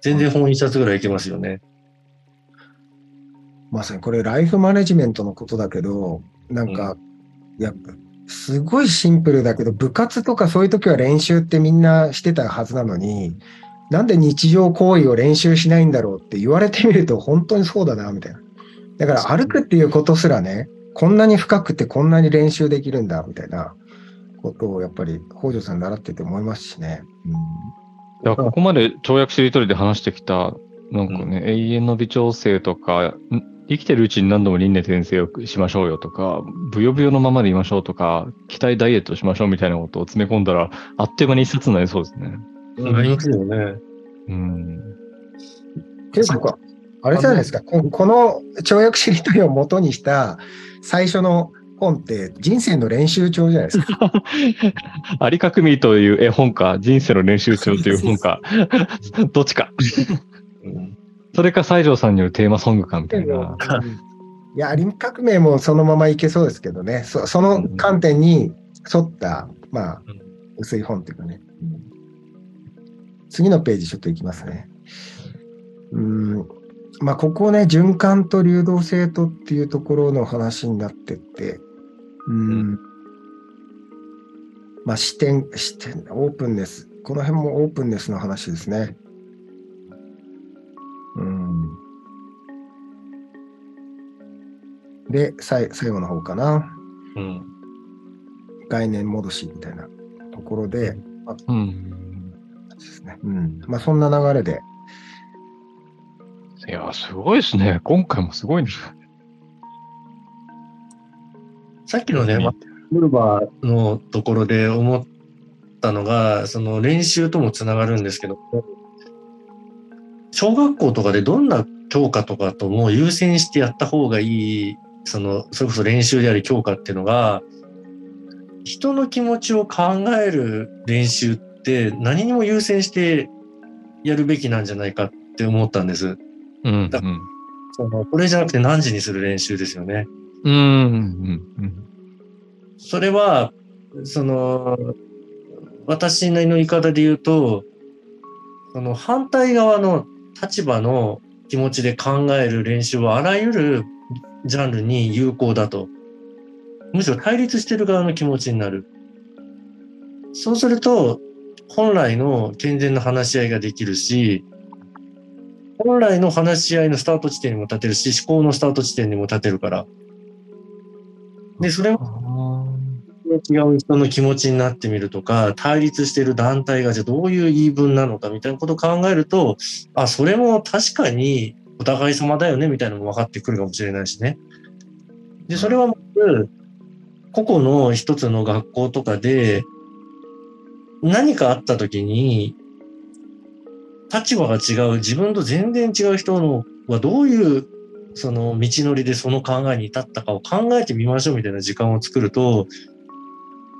全然本一冊ぐらいいけますよね。まさにこれライフマネジメントのことだけど、なんか、いや、すごいシンプルだけど、部活とかそういう時は練習ってみんなしてたはずなのに、なんで日常行為を練習しないんだろうって言われてみると本当にそうだな、みたいな。だから歩くっていうことすらね、こんなに深くてこんなに練習できるんだ、みたいなことをやっぱり北条さん習ってて思いますしね。うん、いやここまで跳躍しりとりで話してきた、なんかね、うん、永遠の微調整とか、生きてるうちに何度も輪廻転生をしましょうよとか、ブヨブヨのままでいましょうとか、期待ダイエットしましょうみたいなことを詰め込んだら、あっという間に一冊になりそうですね。なりますよね。うん。結構、あれじゃないですか、ここの跳躍しりとりを元にした最初の本って人生の練習帳じゃないですか。アリカクミという絵本か、人生の練習帳という本か、どっちか。それか西条さんによるテーマソングかみたいな。いや、リン革命もそのままいけそうですけどね、そその観点に沿った、まあ、薄い本っていうかね。次のページちょっといきますね。うん。まあ、ここね、循環と流動性とっていうところの話になってって、うん。まあ、視点、視点、オープンネス。この辺もオープンネスの話ですね。うん。で、最最後の方かな。うん。概念戻しみたいなところで、うん。ですね。うん。まあ、そんな流れで。いや、すごいですね。今回もすごいね。さっきのね、ムルバーのところで思ったのが、その練習ともつながるんですけど、小学校とかでどんな教科とかとも優先してやった方がいい、その、それこそ練習であり教科っていうのが、人の気持ちを考える練習って何にも優先してやるべきなんじゃないかって思ったんです。うん、うん、そのこれじゃなくて何時にする練習ですよね。うん、うん、それは、その、私なりの言い方で言うと、その反対側の立場の気持ちで考える練習はあらゆるジャンルに有効だと。むしろ対立してる側の気持ちになる。そうすると、本来の健全な話し合いができるし、本来の話し合いのスタート地点にも立てるし、思考のスタート地点にも立てるから。で、それを違う人の気持ちになってみるとか、対立してる団体がじゃあどういう言い分なのかみたいなことを考えると、あ、それも確かにお互い様だよねみたいなのも分かってくるかもしれないしね。で、それはまず、個々の一つの学校とかで、何かあった時に、立場が違う、自分と全然違う人のはどういうその道のりでその考えに至ったかを考えてみましょうみたいな時間を作ると、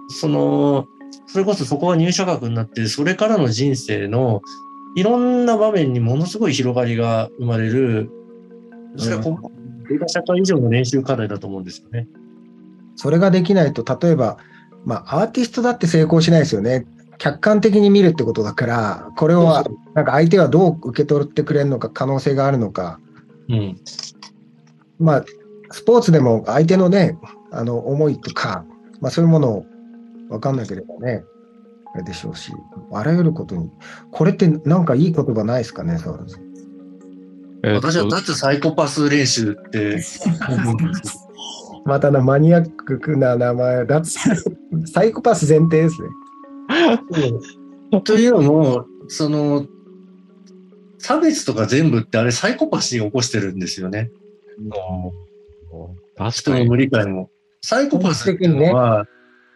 その、それこそそこが入社学になって、それからの人生のいろんな場面にものすごい広がりが生まれる、それはこデータ社会以上の練習課題だと思うんですよね。それができないと、例えば、まあ、アーティストだって成功しないですよね。客観的に見るってことだから、これは、なんか相手はどう受け取ってくれるのか、可能性があるのか。うん。まあ、スポーツでも相手のね、あの、思いとか、まあそういうものを分かんなければね、あれでしょうし、あらゆることに、これってなんかいい言葉ないですかね、そうです。私は脱サイコパス練習って。またな、マニアックな名前、脱サイコパス前提ですね。というのも、その、差別とか全部ってあれサイコパスに起こしてるんですよね。人の無理解も。サイコパスっていうのは、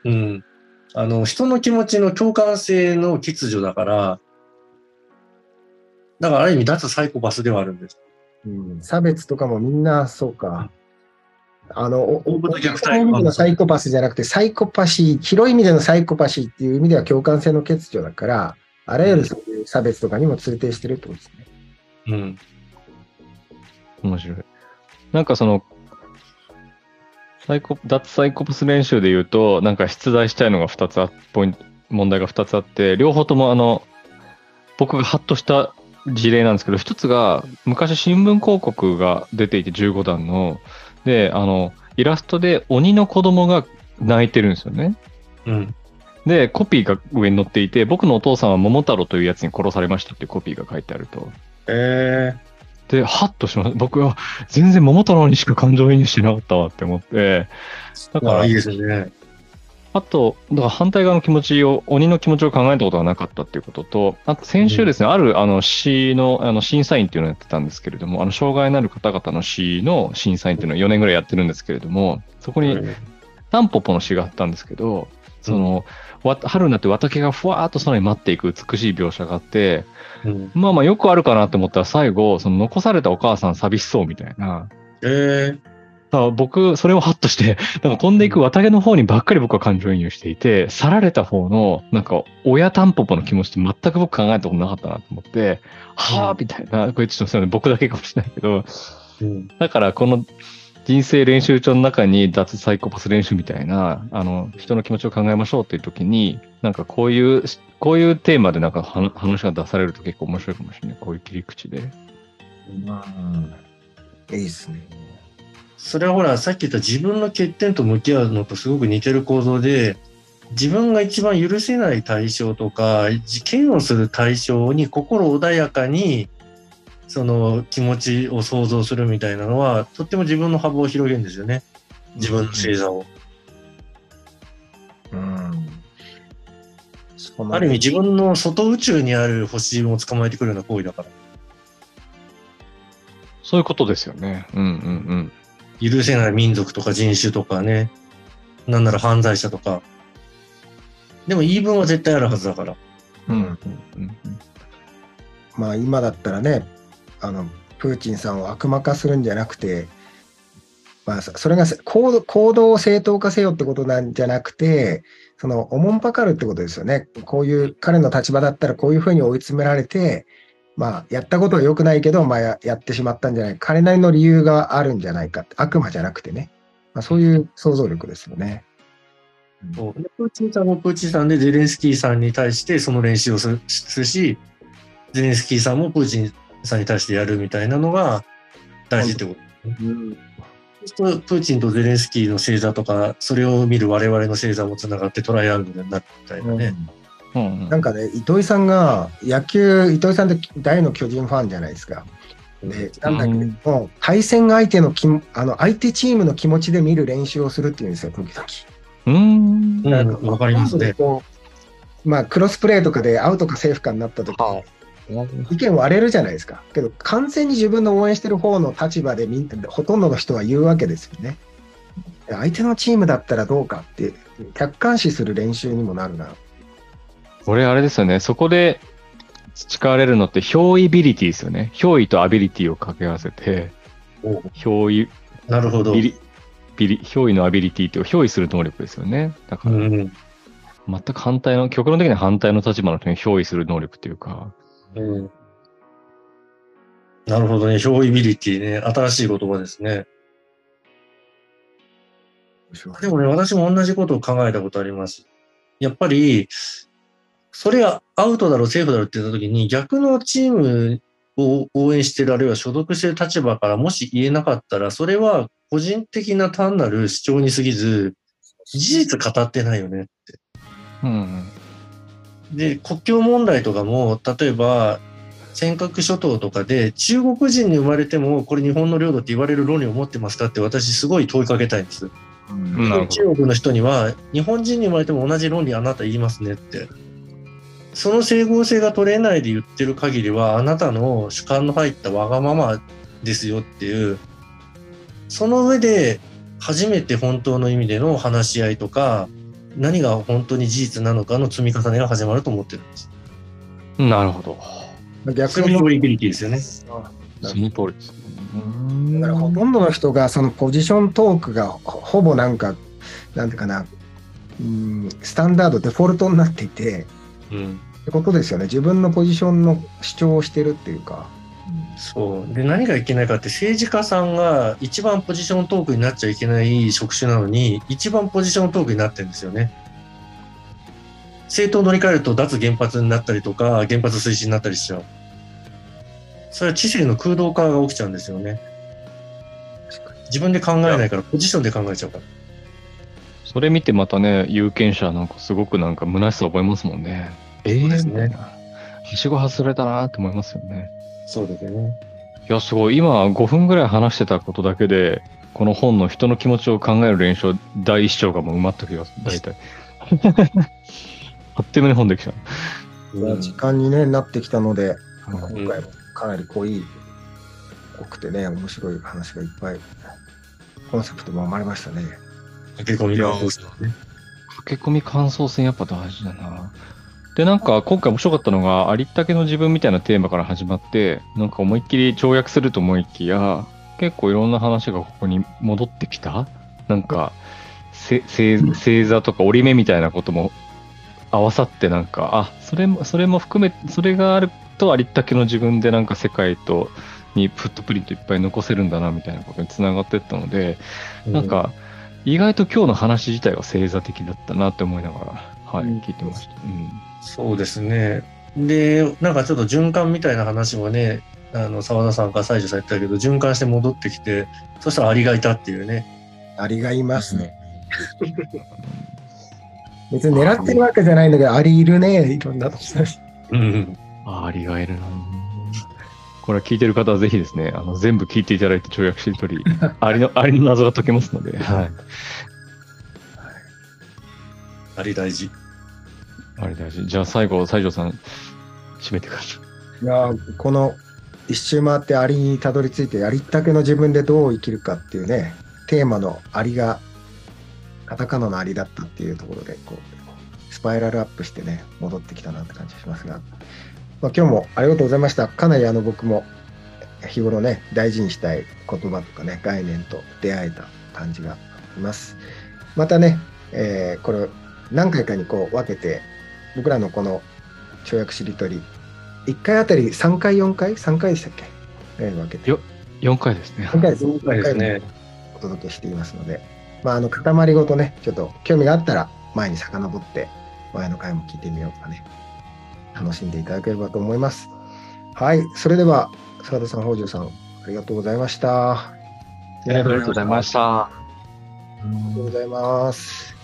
ね、うん。あの、人の気持ちの共感性の欠如だから、だからある意味脱サイコパスではあるんです。うん、差別とかもみんなそうか。あの、お大物虐待大きな意味でのサイコパスじゃなくて、サイコパシー、広い意味でのサイコパシーっていう意味では共感性の欠如だから、あらゆるそういう差別とかにも通底してるってことですね。うん。面白い。なんかその、サイコ、脱サイコパス練習で言うと、なんか出題したいのが2つあポイント、問題が2つあって、両方ともあの、僕がハッとした事例なんですけど、1つが、昔新聞広告が出ていて15段の、で、あの、イラストで鬼の子供が泣いてるんですよね。うん。で、コピーが上に載っていて、僕のお父さんは桃太郎というやつに殺されましたっていうコピーが書いてあると。えで、ハッとしました。僕は全然桃太郎にしか感情移入してなかったわって思って、だー、からあいい、ですね。あと、だから反対側の気持ちを、鬼の気持ちを考えたことがなかったっていうことと、あと先週ですね、あるあの詩のあの審査員っていうのをやってたんですけれども、あの障害のある方々の詩の審査員っていうのを4年ぐらいやってるんですけれども、そこにタンポポの詩があったんですけど、その、わ春になって綿毛がふわーっと空に舞っていく美しい描写があって、うん。まあまあよくあるかなと思ったら最後、その残されたお母さん寂しそうみたいな。えー、ら僕、それをハッとして、なんか飛んでいく綿毛の方にばっかり僕は感情移入していて、去られた方の、なんか親タンポポの気持ちって全く僕考えたことなかったなと思って、はぁ、みたいな、これちょっと僕だけかもしれないけど、うん。だからこの人生練習帳の中に脱サイコパス練習みたいな、あの、人の気持ちを考えましょうっていう時に、なんかこういう、こういうテーマでなんか話話が出されると結構面白いかもしれない。こういう切り口で。いいですね。それはほら、さっき言った自分の欠点と向き合うのとすごく似てる構造で、自分が一番許せない対象とか、事件をする対象に心穏やかに、その気持ちを想像するみたいなのは、とっても自分の幅を広げるんですよね。自分の星座を。うん。そのある意味自分の外宇宙にある星を捕まえてくるような行為だから。そういうことですよね。うんうんうん。許せない民族とか人種とかね。なんなら犯罪者とか。でも言い分は絶対あるはずだから。うんうんうんまあ今だったらね、あの、プーチンさんを悪魔化するんじゃなくて、まあ、そそれがせ行動行動を正当化せよってことなんじゃなくて、その、おもんぱかるってことですよね。こういう、彼の立場だったらこういうふうに追い詰められて、まあ、やったことは良くないけど、まあや、やってしまったんじゃない彼なりの理由があるんじゃないかって。悪魔じゃなくてね。まあ、そういう想像力ですよね。そうでプーチンさんもプーチンさんでゼレンスキーさんに対してその練習をするし、ゼレンスキーさんもプーチンさんに対してやるみたいなのが大事ってこと。うんそうするとプーチンとゼレンスキーの星座とか、それを見る我々の星座もつながってトライアングルになるみたいなね。うんうんなんかね、糸井さんが、野球、糸井さんって大の巨人ファンじゃないですか。で、なんだけれども、対戦相手のきあの相手チームの気持ちで見る練習をするっていうんですよ、時々。うーん。うん、わかりますね。まあ、クロスプレーとかでアウトかセーフかになった時意見割れるじゃないですか。けど、完全に自分の応援してる方の立場でみんほとんどの人は言うわけですよね。相手のチームだったらどうかって、客観視する練習にもなるな。これあれですよね。そこで培われるのって憑依ビリティですよね。憑依とアビリティを掛け合わせて、お憑依、なるほど。ビリ、ビリ、憑依のアビリティっていう憑依する能力ですよね。だから、うん全く反対の、極論的には反対の立場の人に憑依する能力っていうか、うんなるほどね。憑依ビリティね。新しい言葉ですね。でもね、私も同じことを考えたことあります。やっぱり、それがアウトだろう、セーフだろうって言った時に、逆のチームを応援してる、あるいは所属してる立場からもし言えなかったら、それは個人的な単なる主張に過ぎず、事実語ってないよねって。うん。で、国境問題とかも、例えば、尖閣諸島とかで中国人に生まれてもこれ日本の領土って言われる論理を持ってますかって私すごい問いかけたいんです。うん中国の人には日本人に生まれても同じ論理あなた言いますねって。その整合性が取れないで言ってる限りはあなたの主観の入ったわがままですよっていうその上で初めて本当の意味での話し合いとか何が本当に事実なのかの積み重ねが始まると思ってるんです。なるほど。逆に、レキビリティですよね。その通りです。だからほとんどの人がそのポジショントークがほほぼなんか、なんていうかな、うん、スタンダード、デフォルトになっていて、うん。ってことですよね。自分のポジションの主張をしてるっていうか。そう。で、何がいけないかって、政治家さん。が一番ポジショントークになっちゃいけない職種なのに、一番ポジショントークになってるん。ですよね。政党乗り換えると脱原発になったりとか、原発推進になったりしちゃう。それは知識の空洞化が起きちゃうん。ですよね。自分で考えないから、ポジションで考えちゃうから。それ見てまたね、有権者なんかすごくなんか虚しさ覚えますもんね。ええそうですね。はしご外れたなって思いますよね。そうですよね。いや、すごい。今5分ぐらい話してたことだけで、この本の人の気持ちを考える練習第一章がもう埋まった気がする。大体。あっという間に本できちゃう。うん時間に、ね、なってきたので、うん今回もかなり濃い、濃くてね、面白い話がいっぱい、コンセプトも生まれましたね。駆け込みが多いですよね。駆け込み感想戦やっぱ大事だな。で、なんか今回面白かったのが、ありったけの自分みたいなテーマから始まって、なんか思いっきり跳躍すると思いきや、結構いろんな話がここに戻ってきた。なんか、星座とか折り目みたいなことも合わさってなんか、あ、それも、それも含め、それがあるとありったけの自分でなんか世界と、にフットプリントいっぱい残せるんだなみたいなことにつながってったので、なんか、意外と今日の話自体は星座的だったなって思いながら、はい、うん聞いてました。うん。そうですね。で、なんかちょっと循環みたいな話もね、あの、沢田さんから採除されてたけど、循環して戻ってきて、そしたらアリがいたっていうね。アリがいますね。別に狙ってるわけじゃないんだけど、アリいるね、いろんなとこうん。あありがいるな。これは聞いてる方はぜひですね、あの全部聞いていただいて跳躍しりとり、ありの、ありの謎が解けますので、はい。アリ大事。あれ大事。じゃあ最後、西条さん、締めてください。いやーこの一周回ってアリにたどり着いて、ありったけの自分でどう生きるかっていうね、テーマのアリが、カタカナのアリだったっていうところで、こう、スパイラルアップしてね、戻ってきたなって感じがしますが、まあ、今日もありがとうございました。かなりあの僕も日頃ね、大事にしたい言葉とかね、概念と出会えた感じがいます。またね、えーこれ何回かにこう分けて、僕らのこの跳躍しりとり、1回あたり3回、4回 ?3 回でしたっけ？えー分けて。よ4回ですね。4回です。そうですね。お届けしていますので、まあ、あの、塊ごとね、ちょっと興味があったら、前に遡って、前の回も聞いてみようとかね、楽しんでいただければと思います。はい。それでは、澤田さん、北条さん、ありがとうございました。ありがとうございました。りがとうございます。